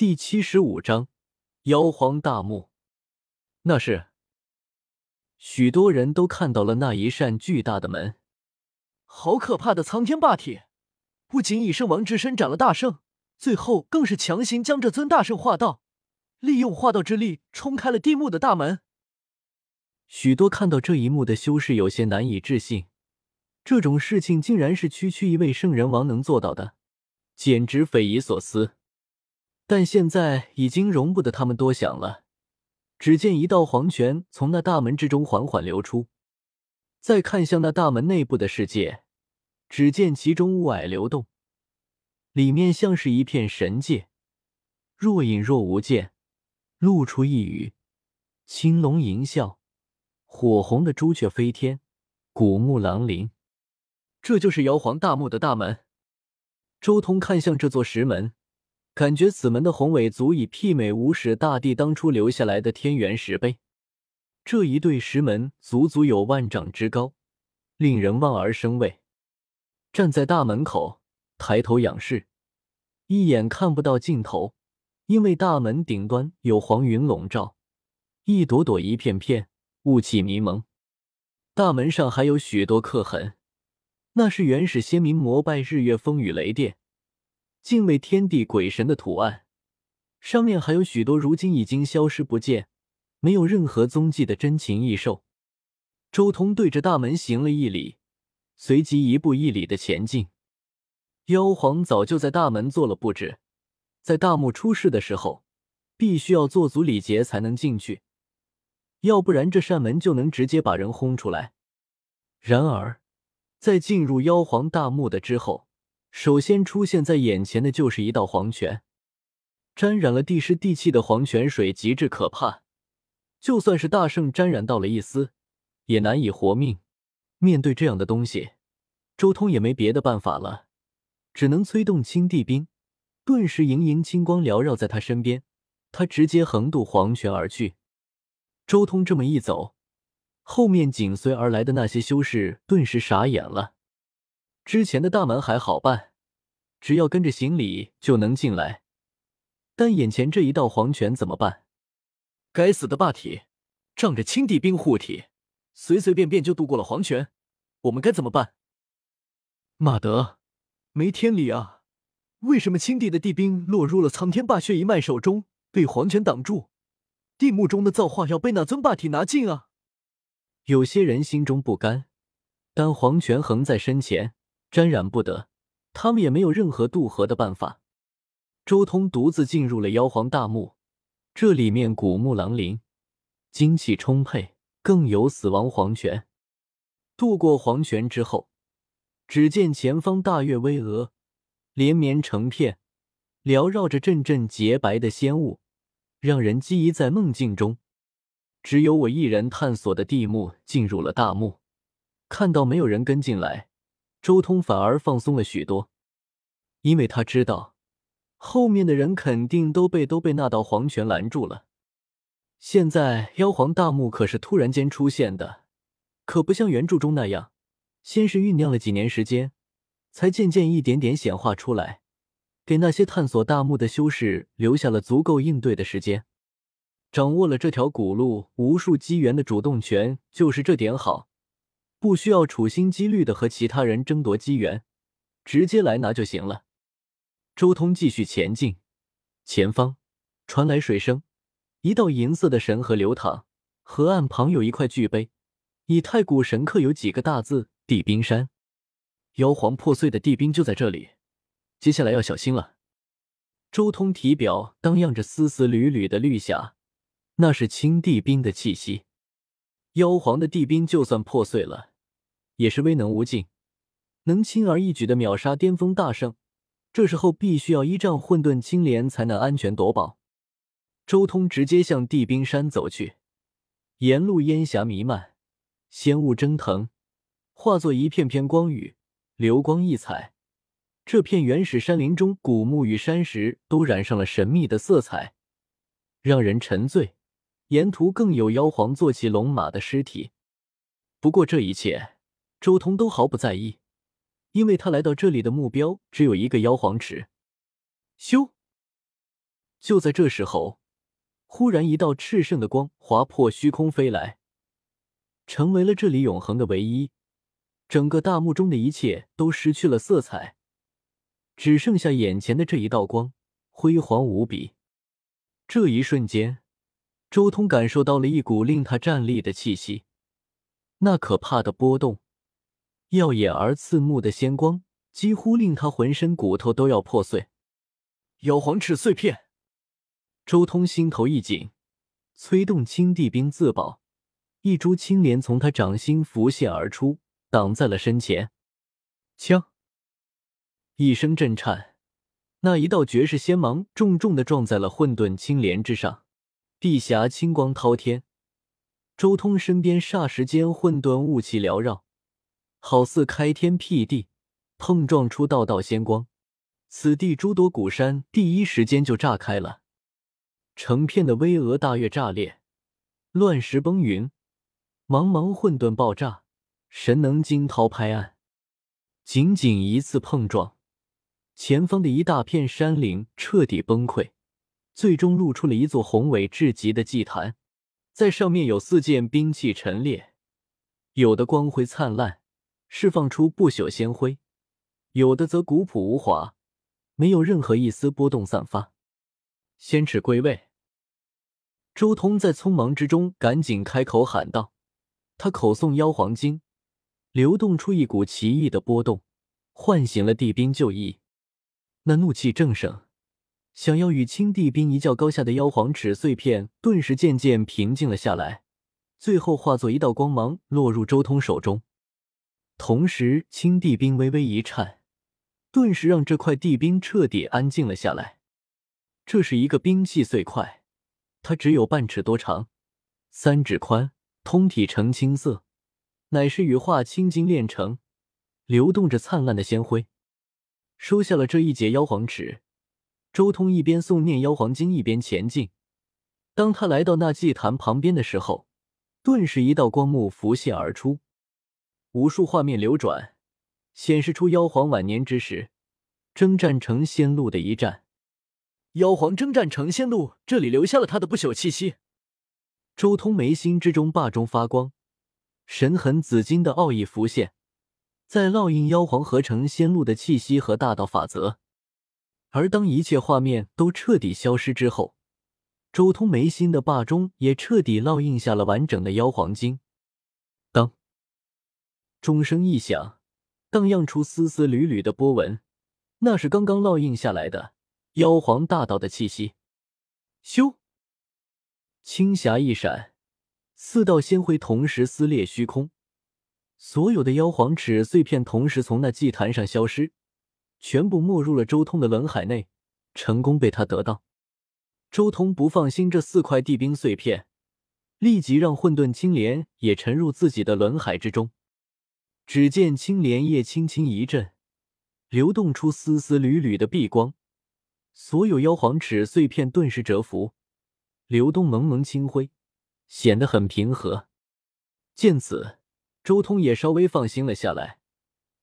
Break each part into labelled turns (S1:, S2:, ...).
S1: 第七十五章妖皇大墓。那是许多人都看到了那一扇巨大的门，
S2: 好可怕的苍天霸体！不仅以圣王之身斩了大圣，最后更是强行将这尊大圣化道，利用化道之力冲开了地墓的大门。
S1: 许多看到这一幕的修士有些难以置信，这种事情竟然是区区一位圣人王能做到的，简直匪夷所思。但现在已经容不得他们多想了。只见一道黄泉从那大门之中缓缓流出，再看向那大门内部的世界，只见其中雾霭流动，里面像是一片神界，若隐若无见，露出一隅：青龙吟啸，火红的朱雀飞天，古木狼林。这就是妖皇大墓的大门。周通看向这座石门。感觉此门的宏伟足以媲美无始大帝当初留下来的天元石碑。这一对石门足足有万丈之高，令人望而生畏。站在大门口，抬头仰视，一眼看不到尽头，因为大门顶端有黄云笼罩，一朵朵、一片片雾气迷蒙。大门上还有许多刻痕，那是原始先民膜拜日月风雨雷电。敬畏天地鬼神的图案，上面还有许多如今已经消失不见、没有任何踪迹的珍禽异兽。周通对着大门行了一礼，随即一步一礼的前进。妖皇早就在大门做了布置，在大墓出事的时候，必须要做足礼节才能进去，要不然这扇门就能直接把人轰出来。然而，在进入妖皇大墓的之后，首先出现在眼前的就是一道黄泉，沾染了地湿地气的黄泉水极致可怕，就算是大圣沾染到了一丝，也难以活命。面对这样的东西，周通也没别的办法了，只能催动青帝兵，顿时盈盈青光缭绕在他身边，他直接横渡黄泉而去。周通这么一走，后面紧随而来的那些修士顿时傻眼了。之前的大门还好办，只要跟着行礼就能进来。但眼前这一道黄泉怎么办？该死的霸体，仗着青帝兵护体，随随便便就渡过了黄泉，我们该怎么办？
S2: 马德，没天理啊！为什么青帝的帝兵落入了苍天霸血一脉手中，被黄泉挡住？地墓中的造化要被那尊霸体拿尽啊！
S1: 有些人心中不甘，但黄泉横在身前。沾染不得，他们也没有任何渡河的办法。周通独自进入了妖皇大墓，这里面古木狼林，精气充沛，更有死亡黄泉。渡过黄泉之后，只见前方大月巍峨，连绵成片，缭绕着阵阵洁白的仙雾，让人记忆在梦境中。只有我一人探索的地墓进入了大墓，看到没有人跟进来。周通反而放松了许多，因为他知道后面的人肯定都被都被那道黄泉拦住了。现在妖皇大墓可是突然间出现的，可不像原著中那样，先是酝酿了几年时间，才渐渐一点点显化出来，给那些探索大墓的修士留下了足够应对的时间。掌握了这条古路无数机缘的主动权，就是这点好。不需要处心积虑的和其他人争夺机缘，直接来拿就行了。周通继续前进，前方传来水声，一道银色的神河流淌，河岸旁有一块巨碑，以太古神刻有几个大字“地冰山”。妖皇破碎的地冰就在这里，接下来要小心了。周通体表荡漾着丝丝缕缕的绿霞，那是青地冰的气息。妖皇的地冰就算破碎了。也是威能无尽，能轻而易举的秒杀巅峰大圣。这时候必须要依仗混沌青莲才能安全夺宝。周通直接向地冰山走去，沿路烟霞弥漫，仙雾蒸腾，化作一片片光雨，流光溢彩。这片原始山林中，古木与山石都染上了神秘的色彩，让人沉醉。沿途更有妖皇坐骑龙马的尸体。不过这一切。周通都毫不在意，因为他来到这里的目标只有一个妖皇池。咻！就在这时候，忽然一道炽盛的光划破虚空飞来，成为了这里永恒的唯一。整个大幕中的一切都失去了色彩，只剩下眼前的这一道光，辉煌无比。这一瞬间，周通感受到了一股令他战栗的气息，那可怕的波动，耀眼而刺目的仙光，几乎令他浑身骨头都要破碎。
S2: 妖皇齿碎片。
S1: 周通心头一紧，催动青帝兵自保，一株青莲从他掌心浮现而出，挡在了身前。枪！一声震颤，那一道绝世仙芒重重的撞在了混沌青莲之上，地霞青光滔天。周通身边霎时间混沌雾气缭绕，好似开天辟地，碰撞出道道仙光，此地诸多古山第一时间就炸开了。成片的巍峨大岳炸裂，乱石崩云，茫茫混沌爆炸，神能惊涛拍岸。仅仅一次碰撞，前方的一大片山岭彻底崩溃，最终露出了一座宏伟至极的祭坛，在上面有四件兵器陈列，有的光辉灿烂，释放出不朽仙辉；有的则古朴无华，没有任何一丝波动散发。仙尺归位。周通在匆忙之中赶紧开口喊道：“他口诵妖皇经，流动出一股奇异的波动，唤醒了帝兵旧义。那怒气正盛，想要与青帝兵一较高下的妖皇尺碎片，顿时渐渐平静了下来，最后化作一道光芒落入周通手中。同时，青帝兵微微一颤，顿时让这块地冰彻底安静了下来。这是一个兵器碎块。”它只有半尺多长，三指宽，通体呈青色，乃是羽化青金炼成，流动着灿烂的仙辉。收下了这一截妖皇尺，周通一边诵念妖皇经，一边前进。当他来到那祭坛旁边的时候，顿时一道光幕浮现而出，无数画面流转，显示出妖皇晚年之时征战成仙路的一战。
S2: 妖皇征战成仙路，这里留下了他的不朽气息。
S1: 周通眉心之中霸中发光，神痕紫金的奥义浮现，在烙印妖皇合成仙路的气息和大道法则。而当一切画面都彻底消失之后，周通眉心的霸中也彻底烙印下了完整的妖皇经。钟声一响，荡漾出丝丝缕缕的波纹，那是刚刚烙印下来的。妖皇大道的气息，咻！青霞一闪，四道仙辉同时撕裂虚空，所有的妖皇齿碎片同时从那祭坛上消失，全部没入了周通的轮海内，成功被他得到。周通不放心这四块地冰碎片，立即让混沌青莲也沉入自己的轮海之中。只见青莲叶轻轻一震，流动出丝丝缕缕的碧光。所有妖皇齿碎片顿时折服，流动蒙蒙清辉，显得很平和。见此，周通也稍微放心了下来，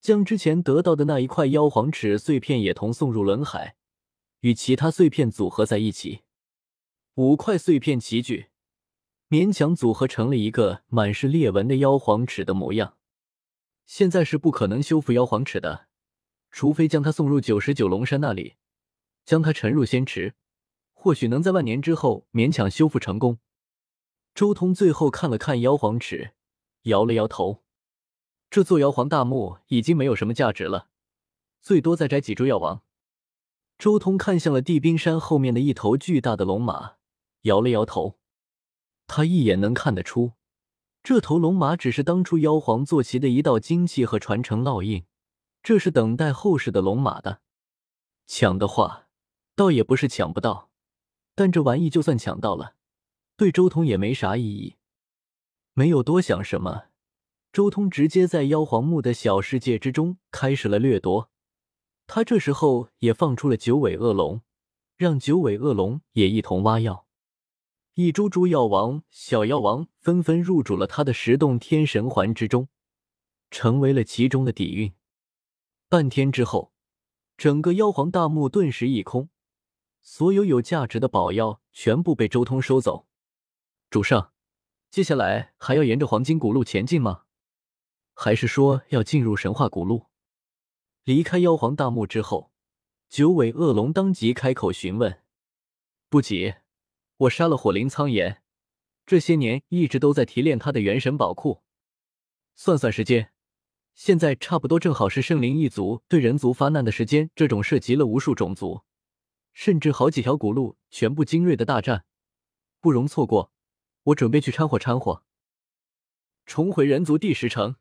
S1: 将之前得到的那一块妖皇齿碎片也同送入轮海，与其他碎片组合在一起。五块碎片齐聚，勉强组合成了一个满是裂纹的妖皇齿的模样。现在是不可能修复妖皇尺的，除非将它送入九十九龙山那里。将它沉入仙池，或许能在万年之后勉强修复成功。周通最后看了看妖皇尺，摇了摇头。这座妖皇大墓已经没有什么价值了，最多再摘几株药王。周通看向了地冰山后面的一头巨大的龙马，摇了摇头。他一眼能看得出，这头龙马只是当初妖皇坐骑的一道精气和传承烙印，这是等待后世的龙马的。抢的话。倒也不是抢不到，但这玩意就算抢到了，对周通也没啥意义。没有多想什么，周通直接在妖皇墓的小世界之中开始了掠夺。他这时候也放出了九尾恶龙，让九尾恶龙也一同挖药。一株株药王、小药王纷纷入主了他的十洞天神环之中，成为了其中的底蕴。半天之后，整个妖皇大墓顿时一空。所有有价值的宝药全部被周通收走。主上，接下来还要沿着黄金古路前进吗？还是说要进入神话古路？离开妖皇大墓之后，九尾恶龙当即开口询问：“不急，我杀了火灵苍炎，这些年一直都在提炼他的元神宝库。算算时间。”现在差不多正好是圣灵一族对人族发难的时间，这种涉及了无数种族，甚至好几条古路全部精锐的大战，不容错过。我准备去掺和掺和。重回人族第十城。